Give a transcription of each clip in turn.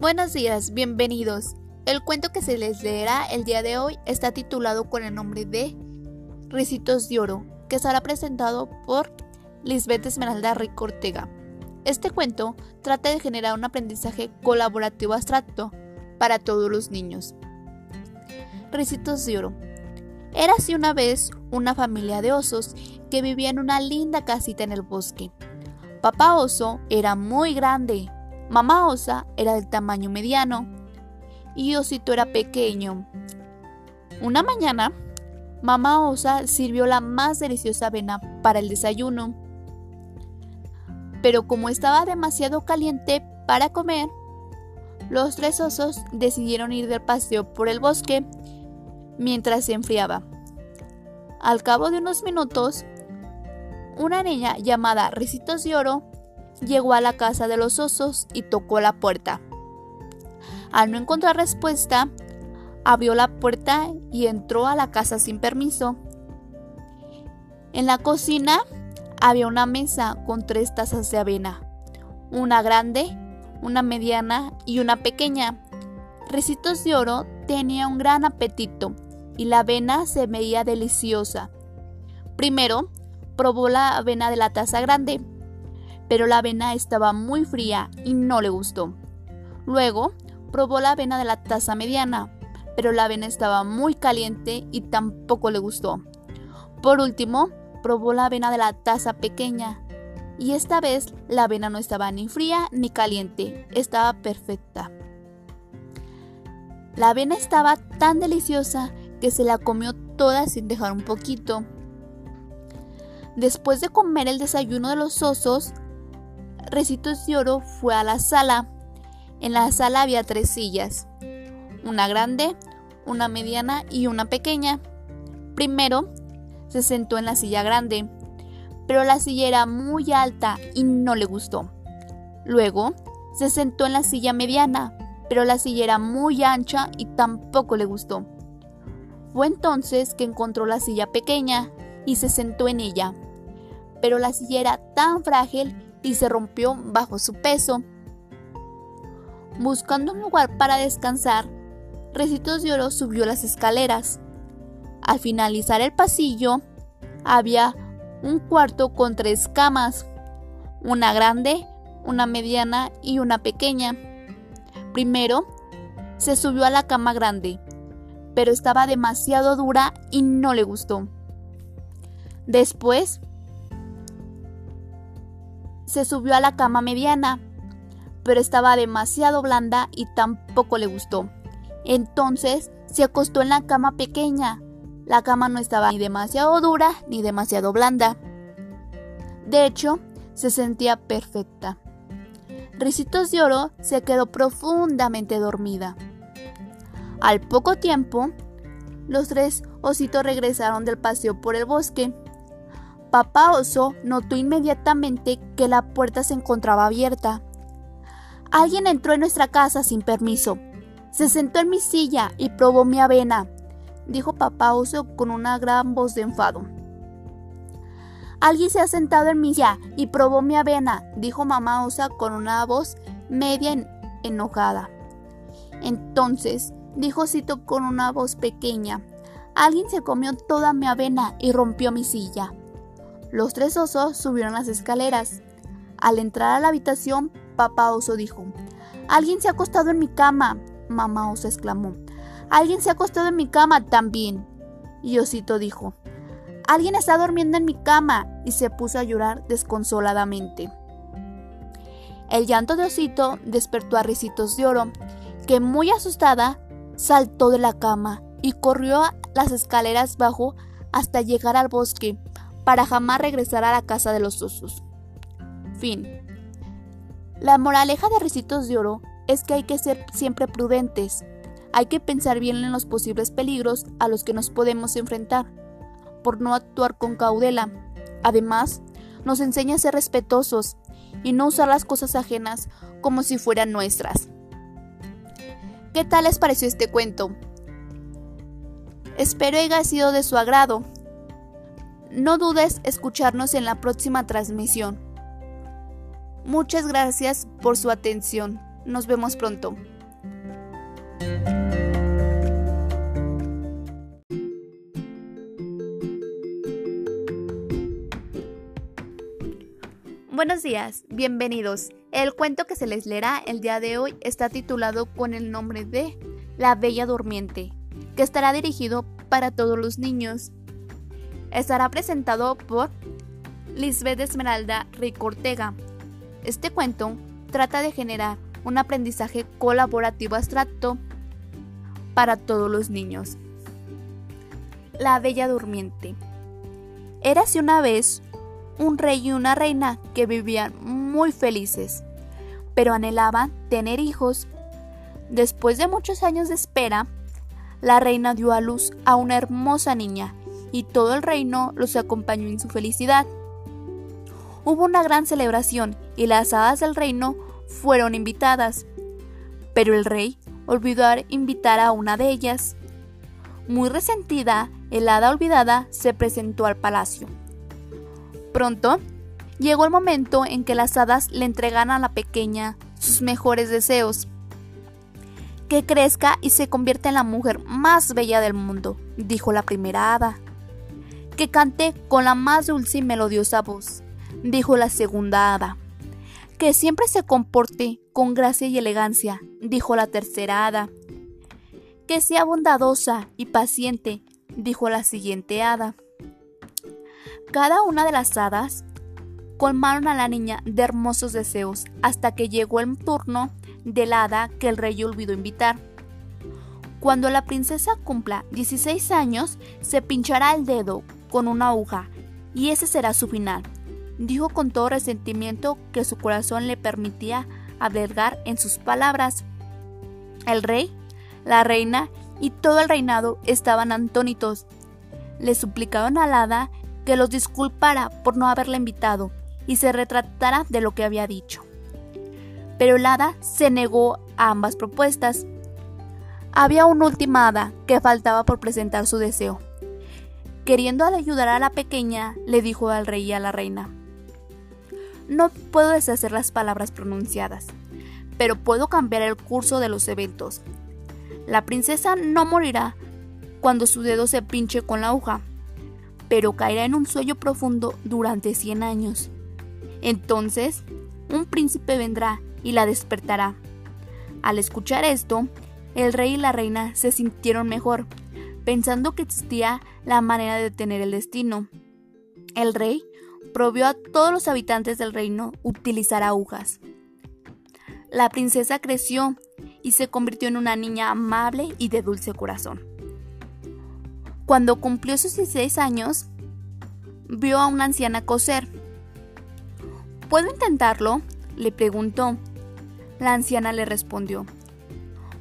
Buenos días, bienvenidos. El cuento que se les leerá el día de hoy está titulado con el nombre de Ricitos de Oro, que será presentado por Lisbeth Esmeralda Rico Ortega. Este cuento trata de generar un aprendizaje colaborativo abstracto para todos los niños. Ricitos de Oro. Era así una vez una familia de osos que vivía en una linda casita en el bosque. Papá oso era muy grande, mamá osa era del tamaño mediano y osito era pequeño. Una mañana, mamá osa sirvió la más deliciosa avena para el desayuno. Pero como estaba demasiado caliente para comer, los tres osos decidieron ir de paseo por el bosque mientras se enfriaba. Al cabo de unos minutos, una niña llamada Ricitos de Oro llegó a la casa de los osos y tocó la puerta. Al no encontrar respuesta, abrió la puerta y entró a la casa sin permiso. En la cocina había una mesa con tres tazas de avena, una grande, una mediana y una pequeña. Ricitos de Oro tenía un gran apetito y la avena se veía deliciosa. Primero probó la avena de la taza grande, pero la avena estaba muy fría y no le gustó. Luego probó la avena de la taza mediana, pero la avena estaba muy caliente y tampoco le gustó. Por último, probó la avena de la taza pequeña, y esta vez la avena no estaba ni fría ni caliente, estaba perfecta. La avena estaba tan deliciosa que se la comió toda sin dejar un poquito. Después de comer el desayuno de los osos, Recitos de Oro fue a la sala. En la sala había tres sillas, una grande, una mediana y una pequeña. Primero se sentó en la silla grande, pero la silla era muy alta y no le gustó. Luego se sentó en la silla mediana, pero la silla era muy ancha y tampoco le gustó. Fue entonces que encontró la silla pequeña y se sentó en ella. Pero la silla era tan frágil y se rompió bajo su peso. Buscando un lugar para descansar, Recitos de Oro subió las escaleras. Al finalizar el pasillo, había un cuarto con tres camas, una grande, una mediana y una pequeña. Primero, se subió a la cama grande, pero estaba demasiado dura y no le gustó. Después se subió a la cama mediana, pero estaba demasiado blanda y tampoco le gustó. Entonces se acostó en la cama pequeña. La cama no estaba ni demasiado dura ni demasiado blanda. De hecho, se sentía perfecta. Ricitos de Oro se quedó profundamente dormida. Al poco tiempo, los tres ositos regresaron del paseo por el bosque. Papá oso notó inmediatamente que la puerta se encontraba abierta. Alguien entró en nuestra casa sin permiso. Se sentó en mi silla y probó mi avena, dijo papá oso con una gran voz de enfado. Alguien se ha sentado en mi silla y probó mi avena, dijo mamá osa con una voz media enojada. Entonces dijo Cito con una voz pequeña. Alguien se comió toda mi avena y rompió mi silla. Los tres osos subieron las escaleras. Al entrar a la habitación, papá oso dijo, Alguien se ha acostado en mi cama. Mamá oso exclamó, Alguien se ha acostado en mi cama también. Y Osito dijo, Alguien está durmiendo en mi cama y se puso a llorar desconsoladamente. El llanto de Osito despertó a Ricitos de Oro, que muy asustada saltó de la cama y corrió las escaleras bajo hasta llegar al bosque para jamás regresar a la casa de los osos. Fin. La moraleja de Ricitos de Oro es que hay que ser siempre prudentes. Hay que pensar bien en los posibles peligros a los que nos podemos enfrentar, por no actuar con caudela. Además, nos enseña a ser respetuosos y no usar las cosas ajenas como si fueran nuestras. ¿Qué tal les pareció este cuento? Espero haya sido de su agrado. No dudes escucharnos en la próxima transmisión. Muchas gracias por su atención. Nos vemos pronto. Buenos días, bienvenidos. El cuento que se les leerá el día de hoy está titulado con el nombre de La Bella Durmiente, que estará dirigido para todos los niños. Estará presentado por Lisbeth Esmeralda Rico Ortega. Este cuento trata de generar un aprendizaje colaborativo abstracto para todos los niños. La Bella Durmiente. Érase una vez un rey y una reina que vivían muy felices, pero anhelaban tener hijos. Después de muchos años de espera, la reina dio a luz a una hermosa niña y todo el reino los acompañó en su felicidad. Hubo una gran celebración y las hadas del reino fueron invitadas, pero el rey olvidó invitar a una de ellas. Muy resentida, el hada olvidada se presentó al palacio. Pronto, llegó el momento en que las hadas le entregan a la pequeña sus mejores deseos. Que crezca y se convierta en la mujer más bella del mundo, dijo la primera hada. Que cante con la más dulce y melodiosa voz, dijo la segunda hada. Que siempre se comporte con gracia y elegancia, dijo la tercera hada. Que sea bondadosa y paciente, dijo la siguiente hada. Cada una de las hadas colmaron a la niña de hermosos deseos hasta que llegó el turno del hada que el rey olvidó invitar. Cuando la princesa cumpla 16 años, se pinchará el dedo con una aguja y ese será su final, dijo con todo resentimiento que su corazón le permitía albergar en sus palabras. El rey, la reina y todo el reinado estaban antónitos. Le suplicaron al hada que los disculpara por no haberla invitado y se retratara de lo que había dicho. Pero el hada se negó a ambas propuestas. Había una última hada que faltaba por presentar su deseo. Queriendo ayudar a la pequeña, le dijo al rey y a la reina, No puedo deshacer las palabras pronunciadas, pero puedo cambiar el curso de los eventos. La princesa no morirá cuando su dedo se pinche con la aguja, pero caerá en un sueño profundo durante 100 años. Entonces, un príncipe vendrá y la despertará. Al escuchar esto, el rey y la reina se sintieron mejor, pensando que existía la manera de detener el destino. El rey prohibió a todos los habitantes del reino utilizar agujas. La princesa creció y se convirtió en una niña amable y de dulce corazón. Cuando cumplió sus 16 años, vio a una anciana coser. ¿Puedo intentarlo? le preguntó. La anciana le respondió.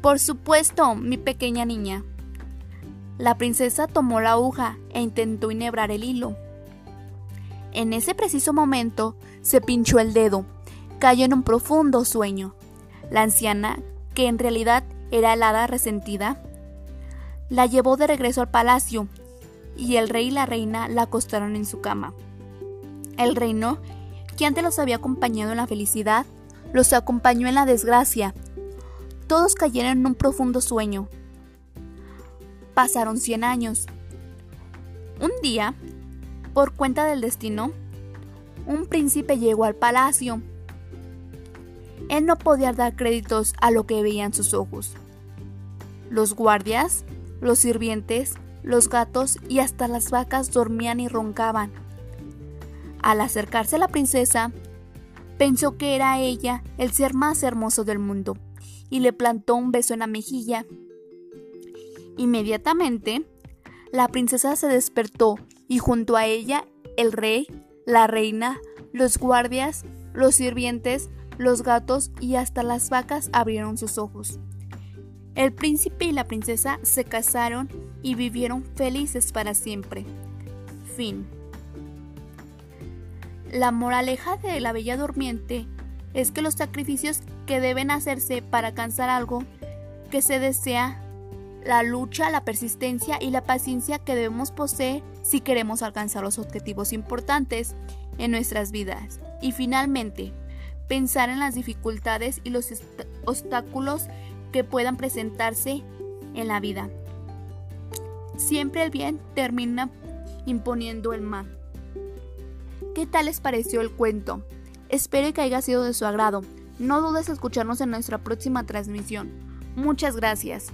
Por supuesto, mi pequeña niña. La princesa tomó la aguja e intentó enhebrar el hilo. En ese preciso momento se pinchó el dedo, cayó en un profundo sueño. La anciana, que en realidad era el hada resentida, la llevó de regreso al palacio y el rey y la reina la acostaron en su cama. El reino, que antes los había acompañado en la felicidad, los acompañó en la desgracia. Todos cayeron en un profundo sueño. Pasaron cien años. Un día, por cuenta del destino, un príncipe llegó al palacio. Él no podía dar créditos a lo que veían sus ojos. Los guardias los sirvientes, los gatos y hasta las vacas dormían y roncaban. Al acercarse a la princesa, pensó que era ella el ser más hermoso del mundo y le plantó un beso en la mejilla. Inmediatamente, la princesa se despertó y junto a ella el rey, la reina, los guardias, los sirvientes, los gatos y hasta las vacas abrieron sus ojos. El príncipe y la princesa se casaron y vivieron felices para siempre. Fin. La moraleja de la Bella Durmiente es que los sacrificios que deben hacerse para alcanzar algo que se desea, la lucha, la persistencia y la paciencia que debemos poseer si queremos alcanzar los objetivos importantes en nuestras vidas. Y finalmente, pensar en las dificultades y los obstáculos que puedan presentarse en la vida. Siempre el bien termina imponiendo el mal. ¿Qué tal les pareció el cuento? Espero que haya sido de su agrado. No dudes en escucharnos en nuestra próxima transmisión. Muchas gracias.